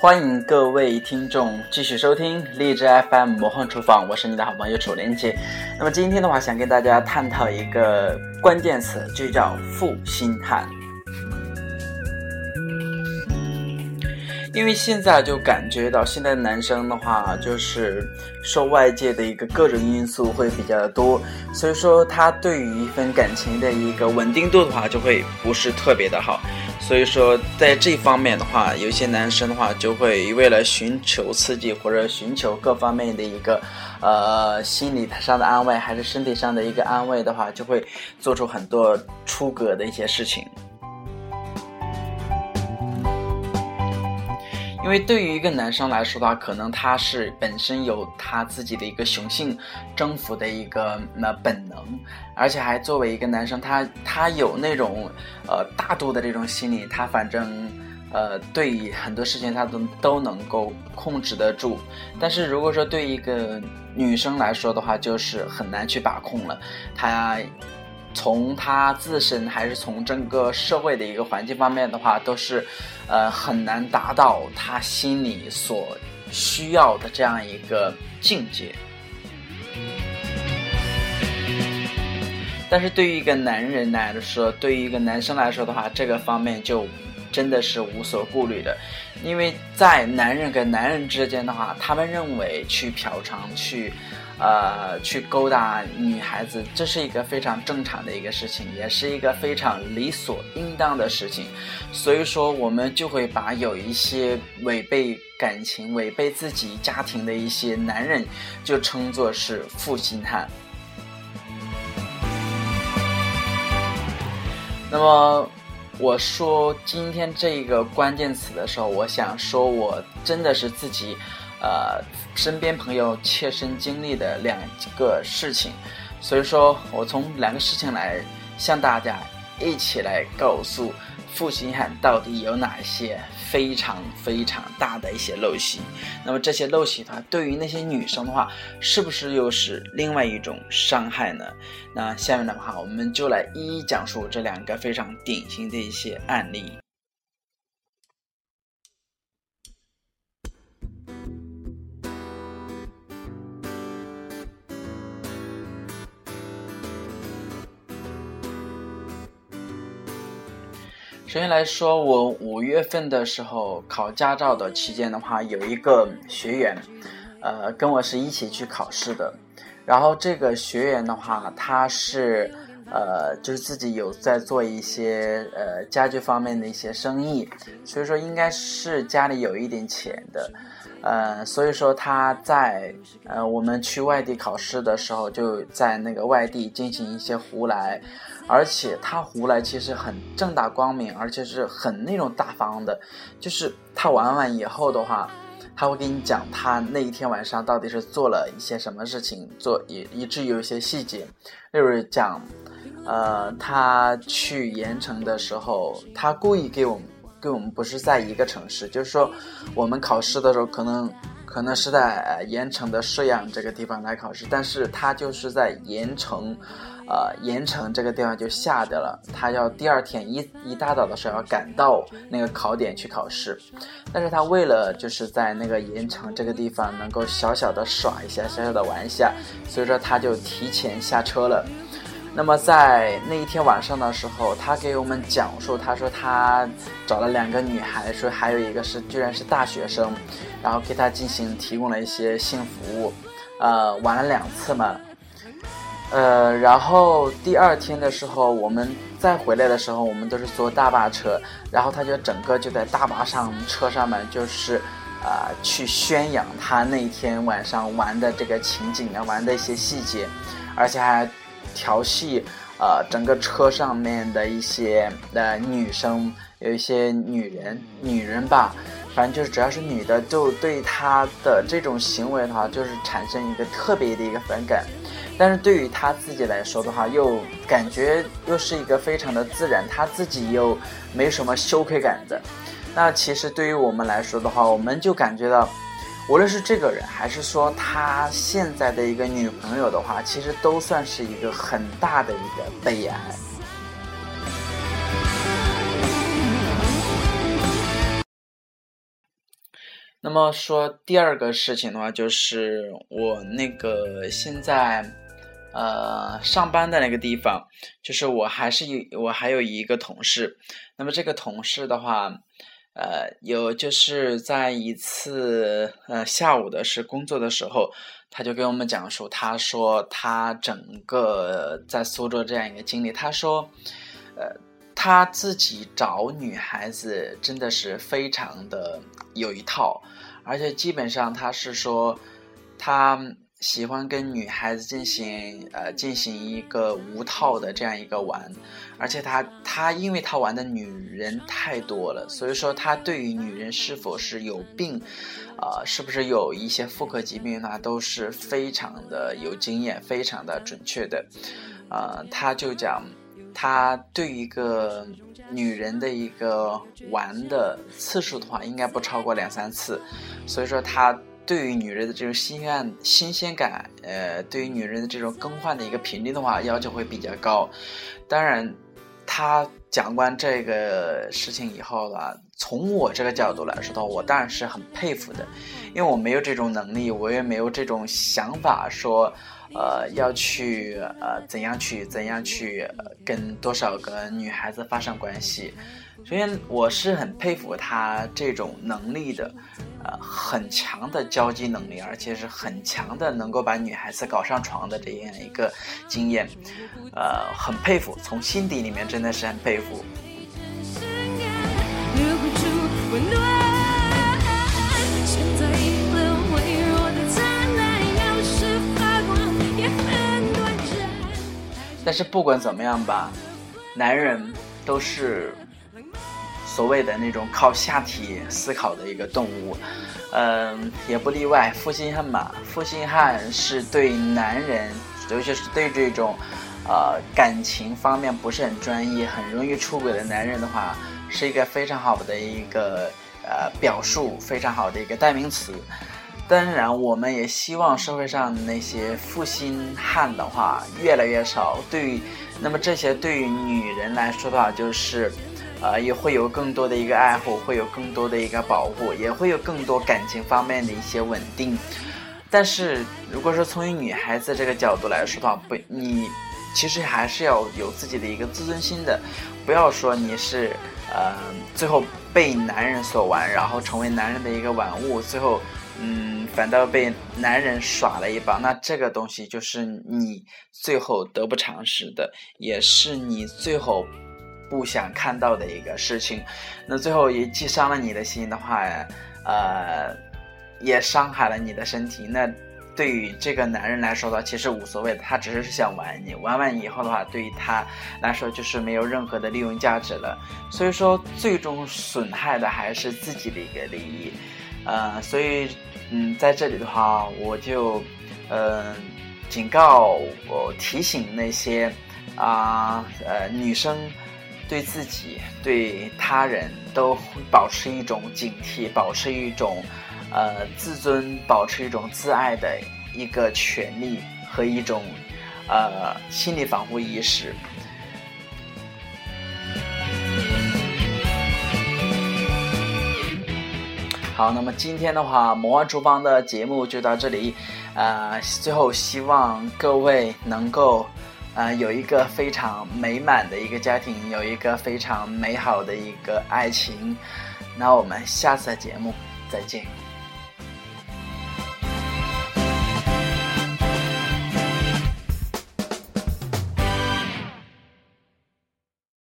欢迎各位听众继续收听荔枝 FM 魔幻厨房，我是你的好朋友楚连杰。那么今天的话，想跟大家探讨一个关键词，就叫负心汉。因为现在就感觉到，现在男生的话，就是受外界的一个各种因素会比较多，所以说他对于一份感情的一个稳定度的话，就会不是特别的好。所以说在这方面的话，有些男生的话就会为了寻求刺激或者寻求各方面的一个呃心理上的安慰，还是身体上的一个安慰的话，就会做出很多出格的一些事情。因为对于一个男生来说的话，可能他是本身有他自己的一个雄性征服的一个那本能，而且还作为一个男生，他他有那种呃大度的这种心理，他反正呃对很多事情他都都能够控制得住。但是如果说对一个女生来说的话，就是很难去把控了，他。从他自身还是从整个社会的一个环境方面的话，都是，呃，很难达到他心里所需要的这样一个境界。但是对于一个男人来说，对于一个男生来说的话，这个方面就真的是无所顾虑的，因为在男人跟男人之间的话，他们认为去嫖娼去。呃，去勾搭女孩子，这是一个非常正常的一个事情，也是一个非常理所应当的事情。所以说，我们就会把有一些违背感情、违背自己家庭的一些男人，就称作是负心汉。那么，我说今天这个关键词的时候，我想说，我真的是自己。呃，身边朋友切身经历的两个事情，所以说我从两个事情来向大家一起来告诉负心汉到底有哪些非常非常大的一些陋习。那么这些陋习的话，对于那些女生的话，是不是又是另外一种伤害呢？那下面的话，我们就来一一讲述这两个非常典型的一些案例。首先来说，我五月份的时候考驾照的期间的话，有一个学员，呃，跟我是一起去考试的。然后这个学员的话，他是呃，就是自己有在做一些呃家具方面的一些生意，所以说应该是家里有一点钱的。呃，所以说他在呃我们去外地考试的时候，就在那个外地进行一些胡来，而且他胡来其实很正大光明，而且是很那种大方的，就是他玩完以后的话，他会给你讲他那一天晚上到底是做了一些什么事情，做以以至于有一些细节，例如讲，呃，他去盐城的时候，他故意给我们。跟我们不是在一个城市，就是说，我们考试的时候可能可能是在盐城的射阳这个地方来考试，但是他就是在盐城，呃，盐城这个地方就下的了，他要第二天一一大早的时候要赶到那个考点去考试，但是他为了就是在那个盐城这个地方能够小小的耍一下，小小的玩一下，所以说他就提前下车了。那么在那一天晚上的时候，他给我们讲述，他说他找了两个女孩，说还有一个是居然是大学生，然后给他进行提供了一些性服务，呃，玩了两次嘛，呃，然后第二天的时候，我们再回来的时候，我们都是坐大巴车，然后他就整个就在大巴上车上面，就是啊去宣扬他那天晚上玩的这个情景啊，玩的一些细节，而且还。调戏，呃，整个车上面的一些呃女生，有一些女人，女人吧，反正就是只要是女的，就对他的这种行为的话，就是产生一个特别的一个反感。但是对于他自己来说的话，又感觉又是一个非常的自然，他自己又没什么羞愧感的。那其实对于我们来说的话，我们就感觉到。无论是这个人，还是说他现在的一个女朋友的话，其实都算是一个很大的一个悲哀。那么说第二个事情的话，就是我那个现在呃上班的那个地方，就是我还是有我还有一个同事，那么这个同事的话。呃，有就是在一次呃下午的是工作的时候，他就跟我们讲述，他说他整个在苏州这样一个经历，他说，呃，他自己找女孩子真的是非常的有一套，而且基本上他是说他。喜欢跟女孩子进行呃进行一个无套的这样一个玩，而且他他因为他玩的女人太多了，所以说他对于女人是否是有病，呃是不是有一些妇科疾病呢，都是非常的有经验，非常的准确的，呃他就讲他对一个女人的一个玩的次数的话，应该不超过两三次，所以说他。对于女人的这种新鲜新鲜感，呃，对于女人的这种更换的一个频率的话，要求会比较高。当然，他讲完这个事情以后呢，从我这个角度来说的话，我当然是很佩服的，因为我没有这种能力，我也没有这种想法，说，呃，要去呃怎样去怎样去跟多少个女孩子发生关系。首先，我是很佩服他这种能力的。呃，很强的交际能力，而且是很强的能够把女孩子搞上床的这样一个经验，呃，很佩服，从心底里面真的是很佩服。但是不管怎么样吧，男人都是。所谓的那种靠下体思考的一个动物，嗯，也不例外。负心汉嘛，负心汉是对男人，尤其是对这种，呃，感情方面不是很专一、很容易出轨的男人的话，是一个非常好的一个呃表述，非常好的一个代名词。当然，我们也希望社会上那些负心汉的话越来越少。对于那么这些对于女人来说的话，就是。呃，也会有更多的一个爱护，会有更多的一个保护，也会有更多感情方面的一些稳定。但是，如果说从一女孩子这个角度来说的话，不，你其实还是要有自己的一个自尊心的，不要说你是呃最后被男人所玩，然后成为男人的一个玩物，最后嗯反倒被男人耍了一把，那这个东西就是你最后得不偿失的，也是你最后。不想看到的一个事情，那最后也既伤了你的心的话，呃，也伤害了你的身体。那对于这个男人来说的话，其实无所谓的，他只是想玩你，玩完以后的话，对于他来说就是没有任何的利用价值了。所以说，最终损害的还是自己的一个利益。呃，所以，嗯，在这里的话，我就，呃，警告我提醒那些啊，呃，女生。对自己、对他人都保持一种警惕，保持一种呃自尊，保持一种自爱的一个权利和一种呃心理防护意识。好，那么今天的话，魔幻厨房的节目就到这里，呃，最后希望各位能够。呃，有一个非常美满的一个家庭，有一个非常美好的一个爱情。那我们下次的节目再见。